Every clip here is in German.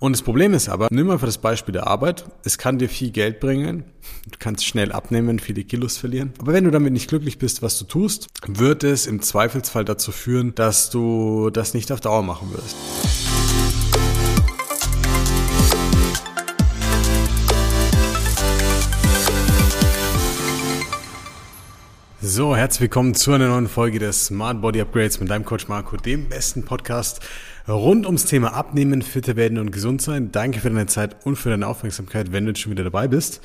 Und das Problem ist aber, nimm einfach das Beispiel der Arbeit. Es kann dir viel Geld bringen. Du kannst schnell abnehmen, viele Kilos verlieren. Aber wenn du damit nicht glücklich bist, was du tust, wird es im Zweifelsfall dazu führen, dass du das nicht auf Dauer machen wirst. So, herzlich willkommen zu einer neuen Folge des Smart Body Upgrades mit deinem Coach Marco, dem besten Podcast rund ums Thema Abnehmen, fitter werden und gesund sein. Danke für deine Zeit und für deine Aufmerksamkeit, wenn du jetzt schon wieder dabei bist.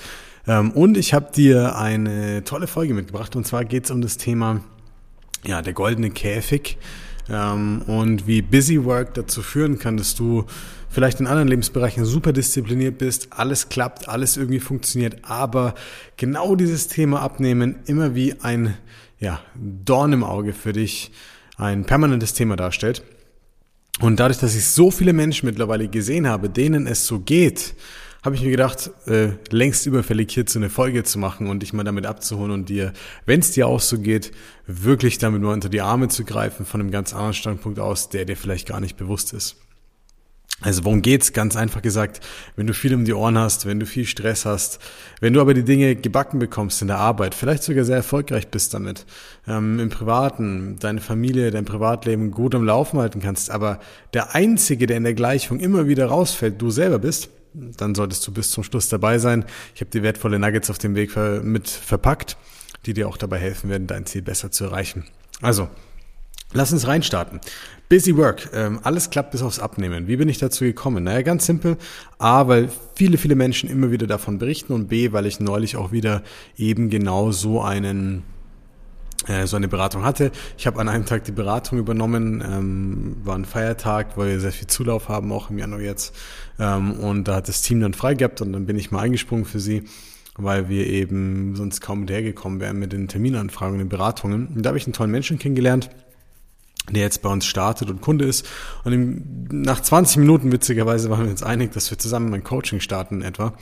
Ähm, und ich habe dir eine tolle Folge mitgebracht und zwar geht es um das Thema, ja, der goldene Käfig ähm, und wie Busy Work dazu führen kann, dass du vielleicht in anderen Lebensbereichen super diszipliniert bist, alles klappt, alles irgendwie funktioniert, aber genau dieses Thema Abnehmen immer wie ein ja, Dorn im Auge für dich ein permanentes Thema darstellt. Und dadurch, dass ich so viele Menschen mittlerweile gesehen habe, denen es so geht, habe ich mir gedacht, äh, längst überfällig hierzu eine Folge zu machen und dich mal damit abzuholen und dir, wenn es dir auch so geht, wirklich damit nur unter die Arme zu greifen von einem ganz anderen Standpunkt aus, der dir vielleicht gar nicht bewusst ist. Also worum geht's? Ganz einfach gesagt, wenn du viel um die Ohren hast, wenn du viel Stress hast, wenn du aber die Dinge gebacken bekommst in der Arbeit, vielleicht sogar sehr erfolgreich bist damit, ähm, im Privaten, deine Familie, dein Privatleben gut am Laufen halten kannst, aber der Einzige, der in der Gleichung immer wieder rausfällt, du selber bist, dann solltest du bis zum Schluss dabei sein. Ich habe dir wertvolle Nuggets auf dem Weg mit verpackt, die dir auch dabei helfen werden, dein Ziel besser zu erreichen. Also, Lass uns reinstarten. Busy Work. Ähm, alles klappt bis aufs Abnehmen. Wie bin ich dazu gekommen? Naja, ganz simpel. A, weil viele, viele Menschen immer wieder davon berichten und B, weil ich neulich auch wieder eben genau so einen äh, so eine Beratung hatte. Ich habe an einem Tag die Beratung übernommen, ähm, war ein Feiertag, weil wir sehr viel Zulauf haben, auch im Januar jetzt. Ähm, und da hat das Team dann frei gehabt und dann bin ich mal eingesprungen für sie weil wir eben sonst kaum hinterhergekommen wären mit den Terminanfragen und den Beratungen. Und da habe ich einen tollen Menschen kennengelernt, der jetzt bei uns startet und Kunde ist. Und im, nach 20 Minuten, witzigerweise, waren wir uns einig, dass wir zusammen mein Coaching starten etwa.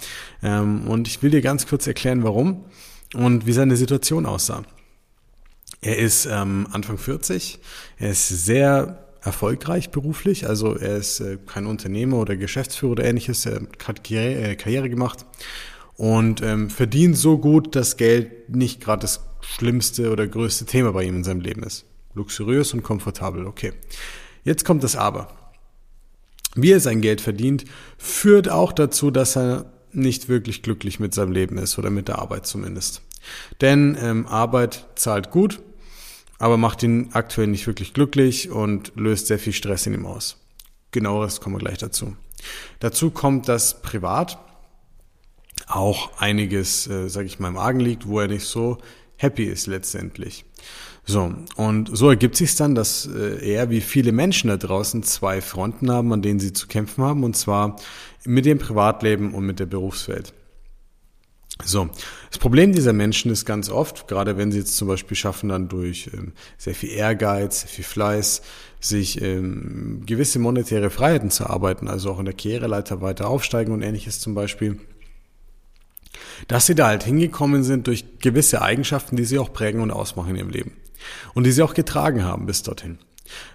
Ähm, und ich will dir ganz kurz erklären, warum und wie seine Situation aussah. Er ist ähm, Anfang 40, er ist sehr erfolgreich beruflich, also er ist äh, kein Unternehmer oder Geschäftsführer oder ähnliches, er hat Karriere, äh, Karriere gemacht und ähm, verdient so gut, dass Geld nicht gerade das schlimmste oder größte Thema bei ihm in seinem Leben ist luxuriös und komfortabel. Okay. Jetzt kommt das Aber. Wie er sein Geld verdient, führt auch dazu, dass er nicht wirklich glücklich mit seinem Leben ist oder mit der Arbeit zumindest. Denn ähm, Arbeit zahlt gut, aber macht ihn aktuell nicht wirklich glücklich und löst sehr viel Stress in ihm aus. Genaueres kommen wir gleich dazu. Dazu kommt, dass privat auch einiges, äh, sage ich mal, im Argen liegt, wo er nicht so happy ist letztendlich. So, und so ergibt sich dann, dass äh, er wie viele Menschen da draußen zwei Fronten haben, an denen sie zu kämpfen haben, und zwar mit dem Privatleben und mit der Berufswelt. So, das Problem dieser Menschen ist ganz oft, gerade wenn sie jetzt zum Beispiel schaffen, dann durch ähm, sehr viel Ehrgeiz, sehr viel Fleiß, sich ähm, gewisse monetäre Freiheiten zu arbeiten, also auch in der Karriereleiter weiter aufsteigen und ähnliches zum Beispiel, dass sie da halt hingekommen sind durch gewisse Eigenschaften, die sie auch prägen und ausmachen in ihrem Leben und die sie auch getragen haben bis dorthin.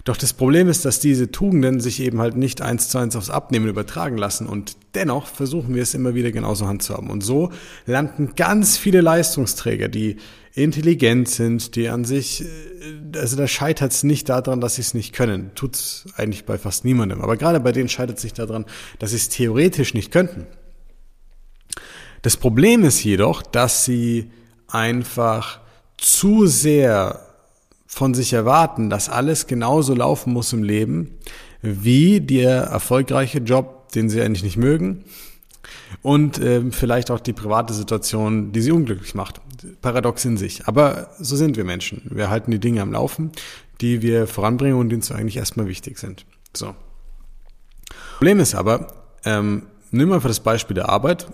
Doch das Problem ist, dass diese Tugenden sich eben halt nicht eins zu eins aufs Abnehmen übertragen lassen und dennoch versuchen wir es immer wieder genauso handzuhaben. Und so landen ganz viele Leistungsträger, die intelligent sind, die an sich, äh, also da scheitert es nicht daran, dass sie es nicht können. Tut es eigentlich bei fast niemandem. Aber gerade bei denen scheitert es sich daran, dass sie es theoretisch nicht könnten. Das Problem ist jedoch, dass sie einfach zu sehr von sich erwarten, dass alles genauso laufen muss im Leben, wie der erfolgreiche Job, den sie eigentlich nicht mögen und äh, vielleicht auch die private Situation, die sie unglücklich macht. Paradox in sich. Aber so sind wir Menschen. Wir halten die Dinge am Laufen, die wir voranbringen und die uns eigentlich erstmal wichtig sind. So. Problem ist aber, ähm, nimm einfach das Beispiel der Arbeit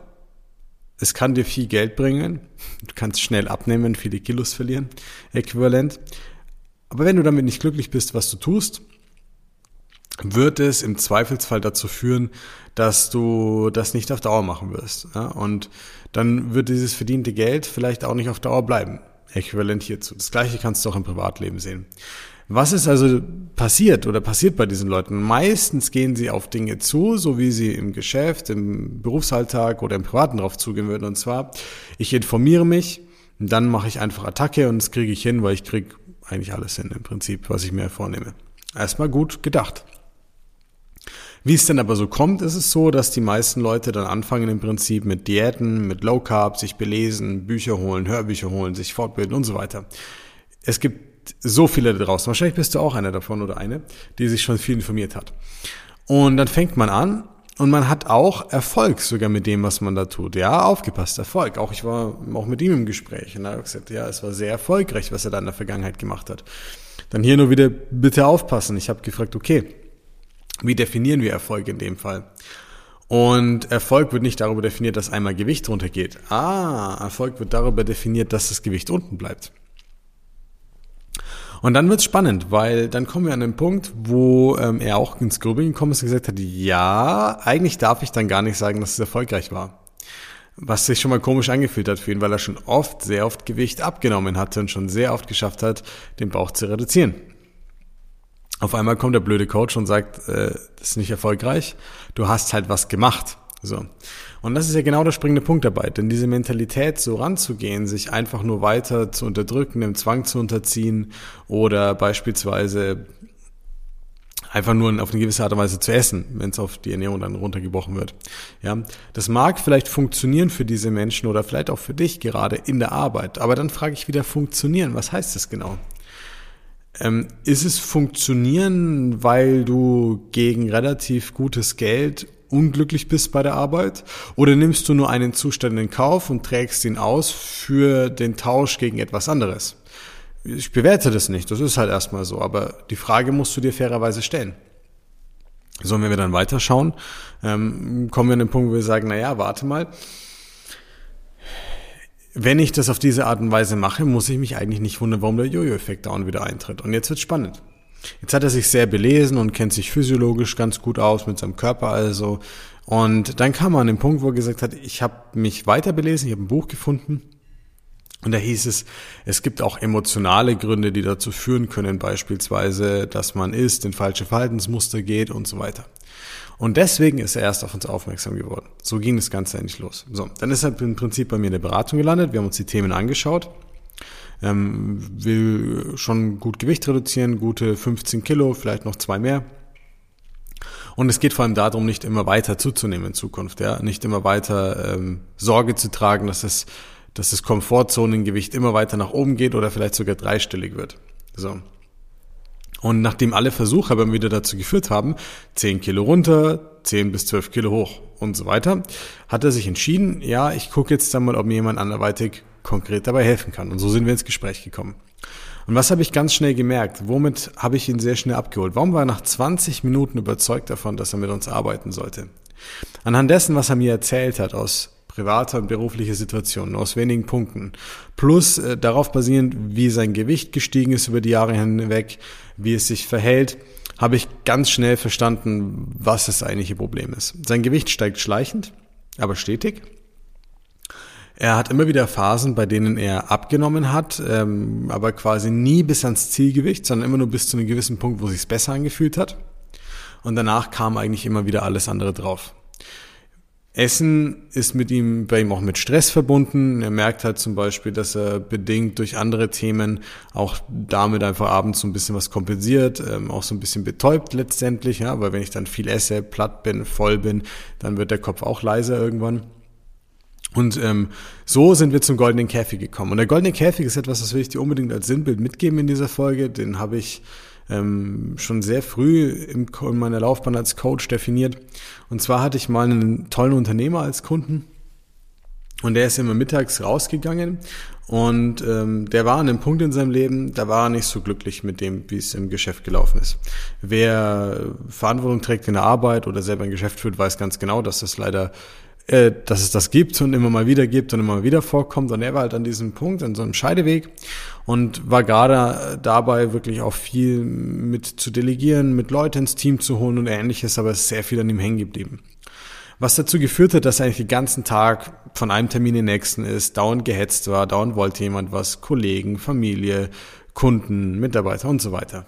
es kann dir viel Geld bringen. Du kannst schnell abnehmen, viele Kilos verlieren, äquivalent. Aber wenn du damit nicht glücklich bist, was du tust, wird es im Zweifelsfall dazu führen, dass du das nicht auf Dauer machen wirst. Und dann wird dieses verdiente Geld vielleicht auch nicht auf Dauer bleiben. Äquivalent hierzu. Das gleiche kannst du auch im Privatleben sehen. Was ist also passiert oder passiert bei diesen Leuten? Meistens gehen sie auf Dinge zu, so wie sie im Geschäft, im Berufsalltag oder im Privaten drauf zugehen würden. Und zwar, ich informiere mich, dann mache ich einfach Attacke und das kriege ich hin, weil ich kriege eigentlich alles hin im Prinzip, was ich mir vornehme. Erstmal gut gedacht. Wie es denn aber so kommt, ist es so, dass die meisten Leute dann anfangen im Prinzip mit Diäten, mit Low Carb, sich belesen, Bücher holen, Hörbücher holen, sich fortbilden und so weiter. Es gibt so viele da draußen. Wahrscheinlich bist du auch einer davon oder eine, die sich schon viel informiert hat. Und dann fängt man an und man hat auch Erfolg sogar mit dem, was man da tut. Ja, aufgepasst, Erfolg. Auch ich war auch mit ihm im Gespräch und er hat gesagt, ja, es war sehr erfolgreich, was er da in der Vergangenheit gemacht hat. Dann hier nur wieder bitte aufpassen. Ich habe gefragt, okay, wie definieren wir Erfolg in dem Fall? Und Erfolg wird nicht darüber definiert, dass einmal Gewicht runtergeht. Ah, Erfolg wird darüber definiert, dass das Gewicht unten bleibt. Und dann wird's spannend, weil dann kommen wir an den Punkt, wo ähm, er auch ins Grübeln gekommen ist und gesagt hat, ja, eigentlich darf ich dann gar nicht sagen, dass es erfolgreich war. Was sich schon mal komisch angefühlt hat für ihn, weil er schon oft, sehr oft Gewicht abgenommen hatte und schon sehr oft geschafft hat, den Bauch zu reduzieren. Auf einmal kommt der blöde Coach und sagt, äh, das ist nicht erfolgreich, du hast halt was gemacht. So. Und das ist ja genau der springende Punkt dabei, denn diese Mentalität, so ranzugehen, sich einfach nur weiter zu unterdrücken, dem Zwang zu unterziehen oder beispielsweise einfach nur auf eine gewisse Art und Weise zu essen, wenn es auf die Ernährung dann runtergebrochen wird. Ja, das mag vielleicht funktionieren für diese Menschen oder vielleicht auch für dich gerade in der Arbeit, aber dann frage ich wieder funktionieren. Was heißt das genau? Ähm, ist es funktionieren, weil du gegen relativ gutes Geld unglücklich bist bei der Arbeit? Oder nimmst du nur einen Zustand in Kauf und trägst ihn aus für den Tausch gegen etwas anderes? Ich bewerte das nicht, das ist halt erstmal so, aber die Frage musst du dir fairerweise stellen. So, und wenn wir dann weiterschauen, ähm, kommen wir an den Punkt, wo wir sagen, na ja, warte mal, wenn ich das auf diese Art und Weise mache, muss ich mich eigentlich nicht wundern, warum der Jojo-Effekt dauernd wieder eintritt. Und jetzt wird spannend. Jetzt hat er sich sehr belesen und kennt sich physiologisch ganz gut aus mit seinem Körper also. Und dann kam er an den Punkt, wo er gesagt hat, ich habe mich weiter belesen, ich habe ein Buch gefunden. Und da hieß es, es gibt auch emotionale Gründe, die dazu führen können, beispielsweise, dass man isst, in falsche Verhaltensmuster geht und so weiter. Und deswegen ist er erst auf uns aufmerksam geworden. So ging das Ganze eigentlich los. So, dann ist er im Prinzip bei mir in der Beratung gelandet. Wir haben uns die Themen angeschaut. Ähm, will schon gut Gewicht reduzieren, gute 15 Kilo, vielleicht noch zwei mehr. Und es geht vor allem darum, nicht immer weiter zuzunehmen in Zukunft, ja, nicht immer weiter ähm, Sorge zu tragen, dass es, dass das Komfortzonengewicht immer weiter nach oben geht oder vielleicht sogar dreistellig wird. So. Und nachdem alle Versuche aber wieder dazu geführt haben, 10 Kilo runter, 10 bis 12 Kilo hoch und so weiter, hat er sich entschieden, ja, ich gucke jetzt dann mal, ob mir jemand anderweitig konkret dabei helfen kann. Und so sind wir ins Gespräch gekommen. Und was habe ich ganz schnell gemerkt? Womit habe ich ihn sehr schnell abgeholt? Warum war er nach 20 Minuten überzeugt davon, dass er mit uns arbeiten sollte? Anhand dessen, was er mir erzählt hat aus privater und beruflicher Situation, aus wenigen Punkten. Plus äh, darauf basierend, wie sein Gewicht gestiegen ist über die Jahre hinweg, wie es sich verhält, habe ich ganz schnell verstanden, was das eigentliche Problem ist. Sein Gewicht steigt schleichend, aber stetig. Er hat immer wieder Phasen, bei denen er abgenommen hat, ähm, aber quasi nie bis ans Zielgewicht, sondern immer nur bis zu einem gewissen Punkt, wo sich besser angefühlt hat. Und danach kam eigentlich immer wieder alles andere drauf. Essen ist mit ihm, bei ihm auch mit Stress verbunden. Er merkt halt zum Beispiel, dass er bedingt durch andere Themen auch damit einfach abends so ein bisschen was kompensiert, ähm, auch so ein bisschen betäubt letztendlich, ja, weil wenn ich dann viel esse, platt bin, voll bin, dann wird der Kopf auch leiser irgendwann. Und ähm, so sind wir zum goldenen Käfig gekommen. Und der goldene Käfig ist etwas, das will ich dir unbedingt als Sinnbild mitgeben in dieser Folge. Den habe ich ähm, schon sehr früh im, in meiner Laufbahn als Coach definiert. Und zwar hatte ich mal einen tollen Unternehmer als Kunden und der ist immer mittags rausgegangen und ähm, der war an einem Punkt in seinem Leben, da war er nicht so glücklich mit dem, wie es im Geschäft gelaufen ist. Wer Verantwortung trägt in der Arbeit oder selber ein Geschäft führt, weiß ganz genau, dass das leider äh, dass es das gibt und immer mal wieder gibt und immer mal wieder vorkommt. Und er war halt an diesem Punkt, an so einem Scheideweg und war gerade dabei, wirklich auch viel mit zu delegieren, mit Leuten ins Team zu holen und ähnliches, aber es ist sehr viel an ihm hängen geblieben. Was dazu geführt hat, dass er eigentlich den ganzen Tag von einem Termin in den nächsten ist, dauernd gehetzt war, dauernd wollte jemand was, Kollegen, Familie, Kunden, Mitarbeiter und so weiter.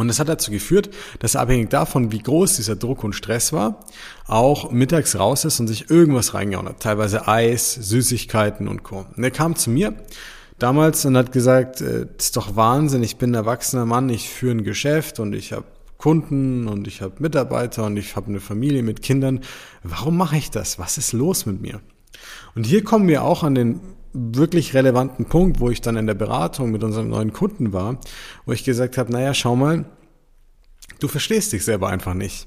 Und das hat dazu geführt, dass er abhängig davon, wie groß dieser Druck und Stress war, auch mittags raus ist und sich irgendwas reingehauen hat. Teilweise Eis, Süßigkeiten und Co. Und er kam zu mir damals und hat gesagt, äh, ist doch Wahnsinn, ich bin ein erwachsener Mann, ich führe ein Geschäft und ich habe Kunden und ich habe Mitarbeiter und ich habe eine Familie mit Kindern. Warum mache ich das? Was ist los mit mir? Und hier kommen wir auch an den wirklich relevanten Punkt, wo ich dann in der Beratung mit unserem neuen Kunden war, wo ich gesagt habe, naja, schau mal, du verstehst dich selber einfach nicht.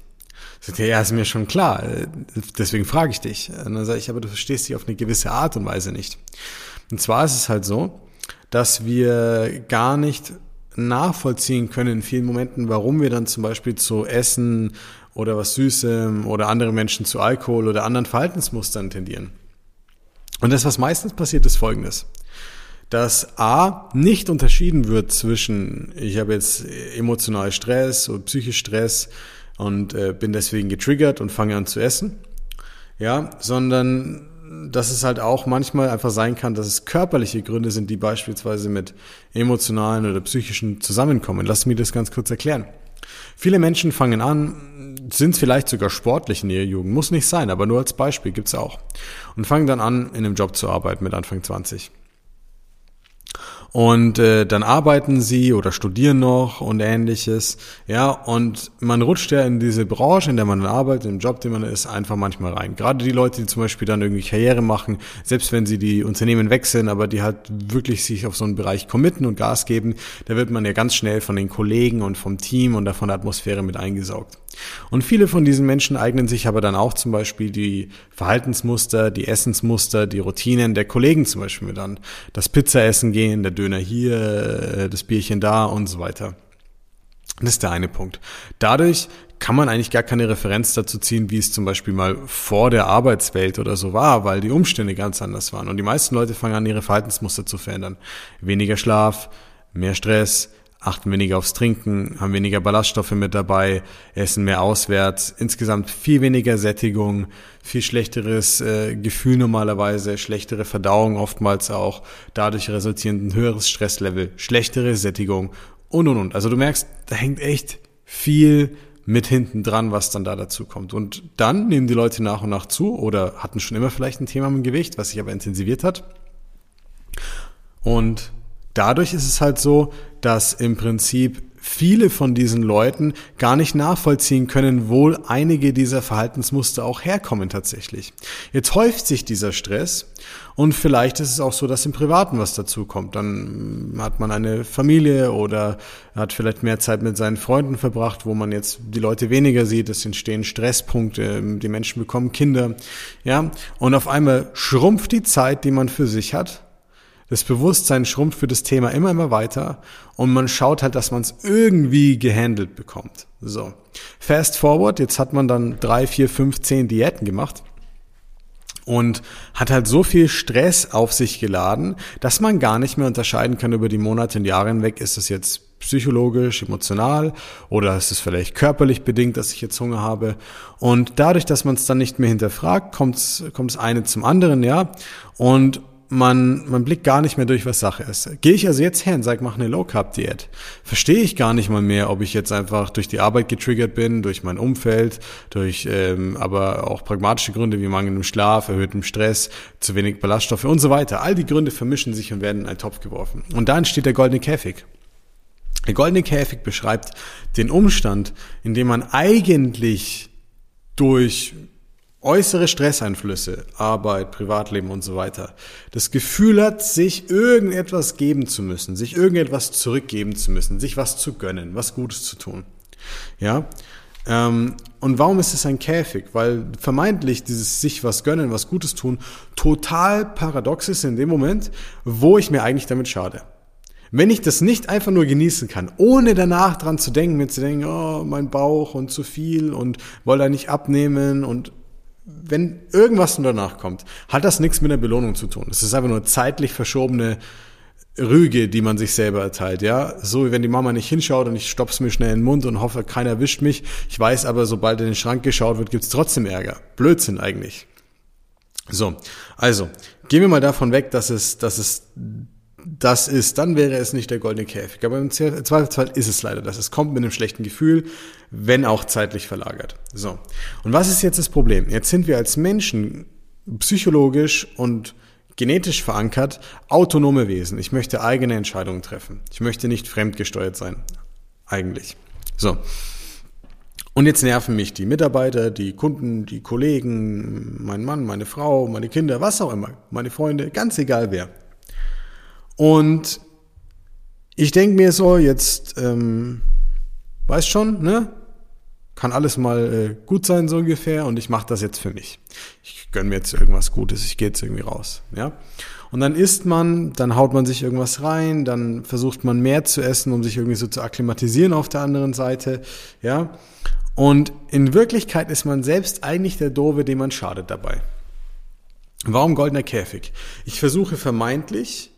Sagt er, ja, ist mir schon klar, deswegen frage ich dich. Und dann sage ich, aber du verstehst dich auf eine gewisse Art und Weise nicht. Und zwar ist es halt so, dass wir gar nicht nachvollziehen können in vielen Momenten, warum wir dann zum Beispiel zu Essen oder was Süßem oder andere Menschen zu Alkohol oder anderen Verhaltensmustern tendieren. Und das, was meistens passiert, ist folgendes. Dass A nicht unterschieden wird zwischen, ich habe jetzt emotional Stress oder psychisch Stress und äh, bin deswegen getriggert und fange an zu essen. Ja, sondern dass es halt auch manchmal einfach sein kann, dass es körperliche Gründe sind, die beispielsweise mit emotionalen oder psychischen zusammenkommen. Lass mich das ganz kurz erklären. Viele Menschen fangen an, sind vielleicht sogar sportlich in ihrer Jugend, muss nicht sein, aber nur als Beispiel gibt's auch. Und fangen dann an, in einem Job zu arbeiten mit Anfang 20. Und äh, dann arbeiten sie oder studieren noch und ähnliches. Ja, und man rutscht ja in diese Branche, in der man arbeitet, im Job, den man ist, einfach manchmal rein. Gerade die Leute, die zum Beispiel dann irgendwie Karriere machen, selbst wenn sie die Unternehmen wechseln, aber die halt wirklich sich auf so einen Bereich committen und Gas geben, da wird man ja ganz schnell von den Kollegen und vom Team und davon der Atmosphäre mit eingesaugt. Und viele von diesen Menschen eignen sich aber dann auch zum Beispiel die Verhaltensmuster, die Essensmuster, die Routinen der Kollegen zum Beispiel mit an. Das Pizzaessen gehen, der Döner hier, äh, das Bierchen da und so weiter. Das ist der eine Punkt. Dadurch kann man eigentlich gar keine Referenz dazu ziehen, wie es zum Beispiel mal vor der Arbeitswelt oder so war, weil die Umstände ganz anders waren. Und die meisten Leute fangen an, ihre Verhaltensmuster zu verändern. Weniger Schlaf, mehr Stress, achten weniger aufs Trinken, haben weniger Ballaststoffe mit dabei, essen mehr auswärts, insgesamt viel weniger Sättigung, viel schlechteres äh, Gefühl normalerweise, schlechtere Verdauung oftmals auch, dadurch resultierend ein höheres Stresslevel, schlechtere Sättigung und und und. Also du merkst, da hängt echt viel mit hinten dran, was dann da dazu kommt. Und dann nehmen die Leute nach und nach zu oder hatten schon immer vielleicht ein Thema mit dem Gewicht, was sich aber intensiviert hat. Und dadurch ist es halt so, dass im Prinzip viele von diesen Leuten gar nicht nachvollziehen können, wo einige dieser Verhaltensmuster auch herkommen tatsächlich. Jetzt häuft sich dieser Stress und vielleicht ist es auch so, dass im Privaten was dazu kommt. Dann hat man eine Familie oder hat vielleicht mehr Zeit mit seinen Freunden verbracht, wo man jetzt die Leute weniger sieht. Es entstehen Stresspunkte, die Menschen bekommen Kinder, ja. Und auf einmal schrumpft die Zeit, die man für sich hat das Bewusstsein schrumpft für das Thema immer, immer weiter und man schaut halt, dass man es irgendwie gehandelt bekommt. So. Fast forward, jetzt hat man dann drei, vier, fünf, zehn Diäten gemacht und hat halt so viel Stress auf sich geladen, dass man gar nicht mehr unterscheiden kann über die Monate und Jahre hinweg, ist es jetzt psychologisch, emotional oder ist es vielleicht körperlich bedingt, dass ich jetzt Hunger habe. Und dadurch, dass man es dann nicht mehr hinterfragt, kommt es eine zum anderen, ja. Und man, man blickt gar nicht mehr durch, was Sache ist. Gehe ich also jetzt her und sage, mach eine Low-Carb-Diät, verstehe ich gar nicht mal mehr, ob ich jetzt einfach durch die Arbeit getriggert bin, durch mein Umfeld, durch ähm, aber auch pragmatische Gründe wie mangelndem Schlaf, erhöhtem Stress, zu wenig Ballaststoffe und so weiter. All die Gründe vermischen sich und werden in einen Topf geworfen. Und da entsteht der goldene Käfig. Der goldene Käfig beschreibt den Umstand, in dem man eigentlich durch äußere Stresseinflüsse, Arbeit, Privatleben und so weiter, das Gefühl hat, sich irgendetwas geben zu müssen, sich irgendetwas zurückgeben zu müssen, sich was zu gönnen, was Gutes zu tun. Ja, ähm, und warum ist es ein Käfig? Weil vermeintlich dieses sich was gönnen, was Gutes tun, total paradox ist in dem Moment, wo ich mir eigentlich damit schade. Wenn ich das nicht einfach nur genießen kann, ohne danach dran zu denken, mir zu denken, oh, mein Bauch und zu viel und wollte nicht abnehmen und wenn irgendwas danach kommt, hat das nichts mit der Belohnung zu tun. Es ist einfach nur zeitlich verschobene Rüge, die man sich selber erteilt, ja. So wie wenn die Mama nicht hinschaut und ich stopp's mir schnell in den Mund und hoffe, keiner erwischt mich. Ich weiß aber, sobald in den Schrank geschaut wird, gibt's trotzdem Ärger. Blödsinn eigentlich. So, also, gehen wir mal davon weg, dass es, dass es das ist, dann wäre es nicht der goldene Käfig. Aber im Zweifelsfall ist es leider das. Es kommt mit einem schlechten Gefühl, wenn auch zeitlich verlagert. So. Und was ist jetzt das Problem? Jetzt sind wir als Menschen psychologisch und genetisch verankert autonome Wesen. Ich möchte eigene Entscheidungen treffen. Ich möchte nicht fremdgesteuert sein. Eigentlich. So. Und jetzt nerven mich die Mitarbeiter, die Kunden, die Kollegen, mein Mann, meine Frau, meine Kinder, was auch immer, meine Freunde, ganz egal wer. Und ich denke mir so, jetzt, ähm, weißt schon, ne? Kann alles mal äh, gut sein, so ungefähr, und ich mache das jetzt für mich. Ich gönn mir jetzt irgendwas Gutes, ich gehe jetzt irgendwie raus, ja? Und dann isst man, dann haut man sich irgendwas rein, dann versucht man mehr zu essen, um sich irgendwie so zu akklimatisieren auf der anderen Seite, ja? Und in Wirklichkeit ist man selbst eigentlich der Dove, dem man schadet dabei. Warum goldener Käfig? Ich versuche vermeintlich,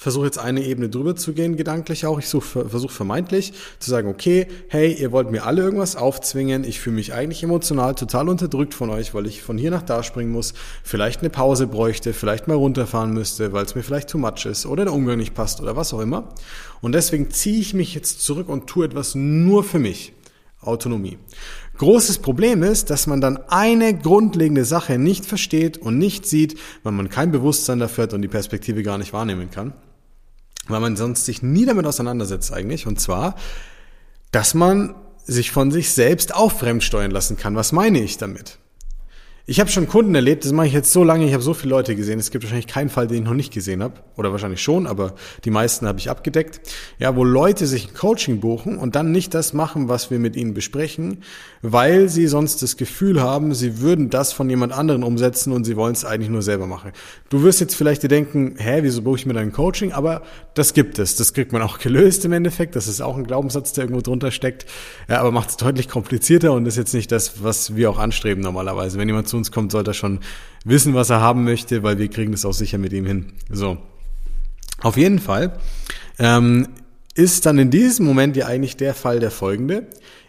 versuche jetzt eine Ebene drüber zu gehen, gedanklich auch. Ich versuche vermeintlich zu sagen, okay, hey, ihr wollt mir alle irgendwas aufzwingen. Ich fühle mich eigentlich emotional total unterdrückt von euch, weil ich von hier nach da springen muss, vielleicht eine Pause bräuchte, vielleicht mal runterfahren müsste, weil es mir vielleicht too much ist oder der Umgang nicht passt oder was auch immer. Und deswegen ziehe ich mich jetzt zurück und tue etwas nur für mich. Autonomie. Großes Problem ist, dass man dann eine grundlegende Sache nicht versteht und nicht sieht, weil man kein Bewusstsein dafür hat und die Perspektive gar nicht wahrnehmen kann, weil man sonst sich nie damit auseinandersetzt eigentlich, und zwar, dass man sich von sich selbst auch fremdsteuern lassen kann. Was meine ich damit? Ich habe schon Kunden erlebt, das mache ich jetzt so lange, ich habe so viele Leute gesehen. Es gibt wahrscheinlich keinen Fall, den ich noch nicht gesehen habe. Oder wahrscheinlich schon, aber die meisten habe ich abgedeckt. Ja, wo Leute sich ein Coaching buchen und dann nicht das machen, was wir mit ihnen besprechen, weil sie sonst das Gefühl haben, sie würden das von jemand anderen umsetzen und sie wollen es eigentlich nur selber machen. Du wirst jetzt vielleicht dir denken, hä, wieso buche ich mir dein Coaching? Aber das gibt es. Das kriegt man auch gelöst im Endeffekt. Das ist auch ein Glaubenssatz, der irgendwo drunter steckt. Ja, aber macht es deutlich komplizierter und ist jetzt nicht das, was wir auch anstreben normalerweise. Wenn jemand zu uns kommt, sollte er schon wissen, was er haben möchte, weil wir kriegen das auch sicher mit ihm hin. So. Auf jeden Fall ähm, ist dann in diesem Moment ja eigentlich der Fall der folgende.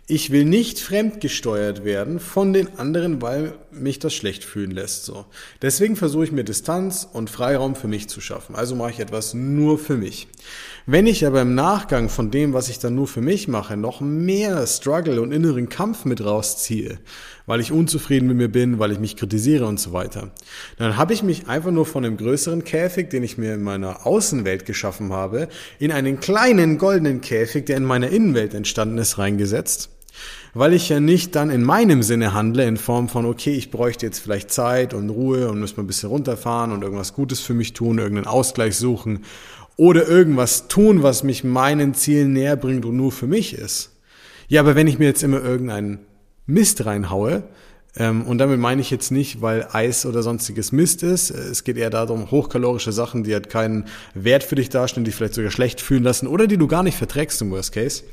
Ich will nicht fremdgesteuert werden von den anderen, weil mich das schlecht fühlen lässt. So. Deswegen versuche ich mir Distanz und Freiraum für mich zu schaffen. Also mache ich etwas nur für mich. Wenn ich aber im Nachgang von dem, was ich dann nur für mich mache, noch mehr Struggle und inneren Kampf mit rausziehe, weil ich unzufrieden mit mir bin, weil ich mich kritisiere und so weiter, dann habe ich mich einfach nur von einem größeren Käfig, den ich mir in meiner Außenwelt geschaffen habe, in einen kleinen goldenen Käfig, der in meiner Innenwelt entstanden ist, reingesetzt. Weil ich ja nicht dann in meinem Sinne handle, in Form von, okay, ich bräuchte jetzt vielleicht Zeit und Ruhe und muss mal ein bisschen runterfahren und irgendwas Gutes für mich tun, irgendeinen Ausgleich suchen oder irgendwas tun, was mich meinen Zielen näher bringt und nur für mich ist. Ja, aber wenn ich mir jetzt immer irgendeinen Mist reinhaue, ähm, und damit meine ich jetzt nicht, weil Eis oder sonstiges Mist ist. Es geht eher darum, hochkalorische Sachen, die halt keinen Wert für dich darstellen, die vielleicht sogar schlecht fühlen lassen oder die du gar nicht verträgst im Worst Case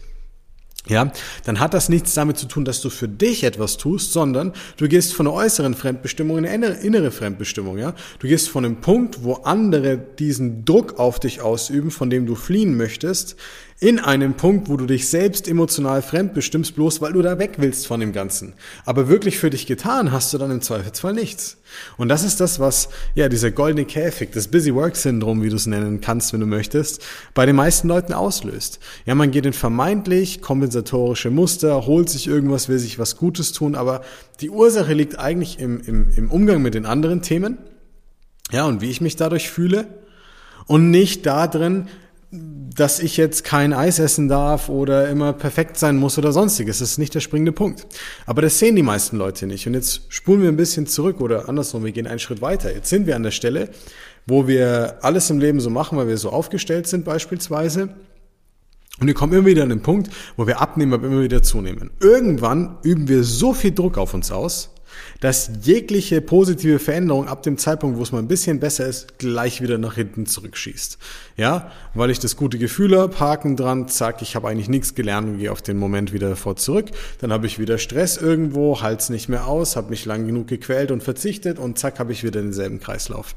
ja, dann hat das nichts damit zu tun, dass du für dich etwas tust, sondern du gehst von einer äußeren Fremdbestimmung in eine innere Fremdbestimmung, ja. Du gehst von einem Punkt, wo andere diesen Druck auf dich ausüben, von dem du fliehen möchtest, in einem Punkt, wo du dich selbst emotional fremdbestimmst, bloß weil du da weg willst von dem Ganzen. Aber wirklich für dich getan hast du dann im Zweifelsfall nichts. Und das ist das, was, ja, dieser goldene Käfig, das Busy Work Syndrom, wie du es nennen kannst, wenn du möchtest, bei den meisten Leuten auslöst. Ja, man geht in vermeintlich kompensatorische Muster, holt sich irgendwas, will sich was Gutes tun, aber die Ursache liegt eigentlich im, im, im Umgang mit den anderen Themen. Ja, und wie ich mich dadurch fühle. Und nicht darin, dass ich jetzt kein Eis essen darf oder immer perfekt sein muss oder sonstiges. Das ist nicht der springende Punkt. Aber das sehen die meisten Leute nicht. Und jetzt spulen wir ein bisschen zurück oder andersrum, wir gehen einen Schritt weiter. Jetzt sind wir an der Stelle, wo wir alles im Leben so machen, weil wir so aufgestellt sind beispielsweise. Und wir kommen immer wieder an den Punkt, wo wir abnehmen, aber immer wieder zunehmen. Irgendwann üben wir so viel Druck auf uns aus, dass jegliche positive Veränderung ab dem Zeitpunkt, wo es mal ein bisschen besser ist, gleich wieder nach hinten zurückschießt. Ja, weil ich das gute Gefühl habe, Haken dran, zack, ich habe eigentlich nichts gelernt und gehe auf den Moment wieder vor zurück. Dann habe ich wieder Stress irgendwo, halt's nicht mehr aus, habe mich lang genug gequält und verzichtet und zack, habe ich wieder denselben Kreislauf.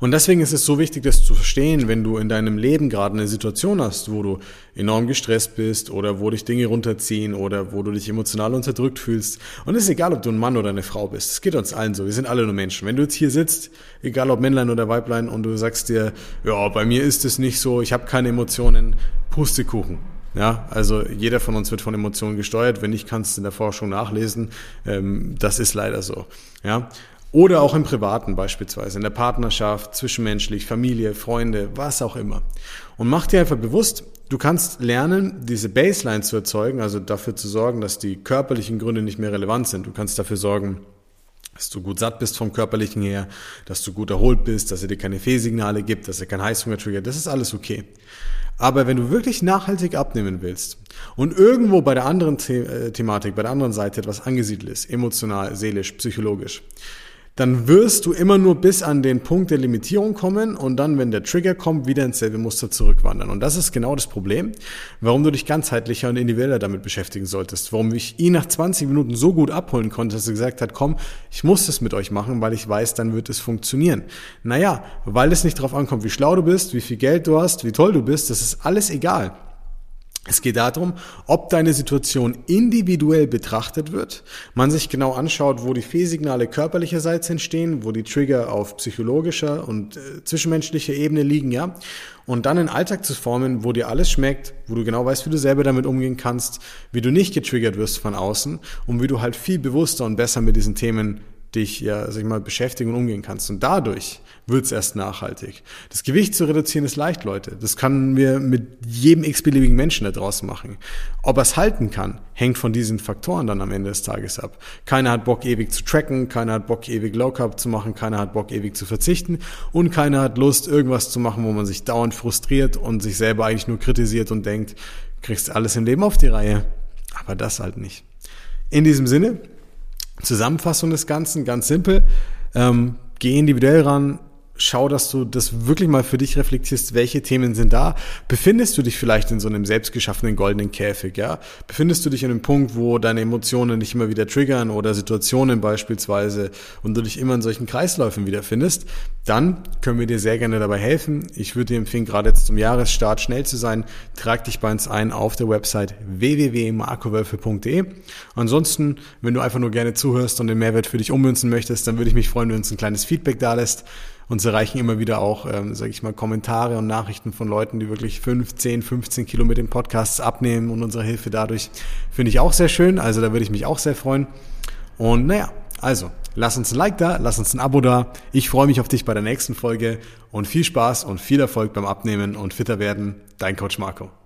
Und deswegen ist es so wichtig, das zu verstehen, wenn du in deinem Leben gerade eine Situation hast, wo du enorm gestresst bist oder wo dich Dinge runterziehen oder wo du dich emotional unterdrückt fühlst. Und es ist egal, ob du ein Mann oder eine Frau bist. Es geht uns allen so. Wir sind alle nur Menschen. Wenn du jetzt hier sitzt, egal ob Männlein oder Weiblein, und du sagst dir, ja, bei mir ist es nicht so, ich habe keine Emotionen, Pustekuchen. Ja, also jeder von uns wird von Emotionen gesteuert. Wenn nicht, kannst du in der Forschung nachlesen. Ähm, das ist leider so. Ja, oder auch im Privaten beispielsweise, in der Partnerschaft, zwischenmenschlich, Familie, Freunde, was auch immer. Und mach dir einfach bewusst, du kannst lernen, diese Baseline zu erzeugen, also dafür zu sorgen, dass die körperlichen Gründe nicht mehr relevant sind. Du kannst dafür sorgen, dass du gut satt bist vom körperlichen her, dass du gut erholt bist, dass er dir keine Fehlsignale gibt, dass er kein Heißhunger triggert. Das ist alles okay. Aber wenn du wirklich nachhaltig abnehmen willst und irgendwo bei der anderen The äh, Thematik, bei der anderen Seite etwas angesiedelt ist, emotional, seelisch, psychologisch, dann wirst du immer nur bis an den Punkt der Limitierung kommen und dann, wenn der Trigger kommt, wieder ins selbe Muster zurückwandern. Und das ist genau das Problem, warum du dich ganzheitlicher und individueller damit beschäftigen solltest. Warum ich ihn nach 20 Minuten so gut abholen konnte, dass er gesagt hat, komm, ich muss das mit euch machen, weil ich weiß, dann wird es funktionieren. Naja, weil es nicht darauf ankommt, wie schlau du bist, wie viel Geld du hast, wie toll du bist, das ist alles egal. Es geht darum, ob deine Situation individuell betrachtet wird, man sich genau anschaut, wo die Fehlsignale körperlicherseits entstehen, wo die Trigger auf psychologischer und äh, zwischenmenschlicher Ebene liegen, ja, und dann einen Alltag zu formen, wo dir alles schmeckt, wo du genau weißt, wie du selber damit umgehen kannst, wie du nicht getriggert wirst von außen und wie du halt viel bewusster und besser mit diesen Themen dich ja, sag ich mal, beschäftigen und umgehen kannst. Und dadurch wird es erst nachhaltig. Das Gewicht zu reduzieren ist leicht, Leute. Das können wir mit jedem x-beliebigen Menschen da draußen machen. Ob er es halten kann, hängt von diesen Faktoren dann am Ende des Tages ab. Keiner hat Bock, ewig zu tracken, keiner hat Bock, ewig Low Carb zu machen, keiner hat Bock, ewig zu verzichten und keiner hat Lust, irgendwas zu machen, wo man sich dauernd frustriert und sich selber eigentlich nur kritisiert und denkt, kriegst alles im Leben auf die Reihe. Aber das halt nicht. In diesem Sinne, Zusammenfassung des Ganzen, ganz simpel. Ähm, geh individuell ran, schau, dass du das wirklich mal für dich reflektierst, welche Themen sind da. Befindest du dich vielleicht in so einem selbstgeschaffenen goldenen Käfig, ja? Befindest du dich in einem Punkt, wo deine Emotionen dich immer wieder triggern oder Situationen beispielsweise und du dich immer in solchen Kreisläufen wiederfindest, dann können wir dir sehr gerne dabei helfen. Ich würde dir empfehlen, gerade jetzt zum Jahresstart schnell zu sein. Trag dich bei uns ein auf der Website www.markowölfe.de. Ansonsten, wenn du einfach nur gerne zuhörst und den Mehrwert für dich ummünzen möchtest, dann würde ich mich freuen, wenn du uns ein kleines Feedback da lässt. Uns erreichen immer wieder auch, ähm, sage ich mal, Kommentare und Nachrichten von Leuten, die wirklich 5, 10, 15 Kilo mit den Podcasts abnehmen und unsere Hilfe dadurch finde ich auch sehr schön. Also da würde ich mich auch sehr freuen. Und naja, also lass uns ein Like da, lass uns ein Abo da. Ich freue mich auf dich bei der nächsten Folge und viel Spaß und viel Erfolg beim Abnehmen und fitter werden. Dein Coach Marco.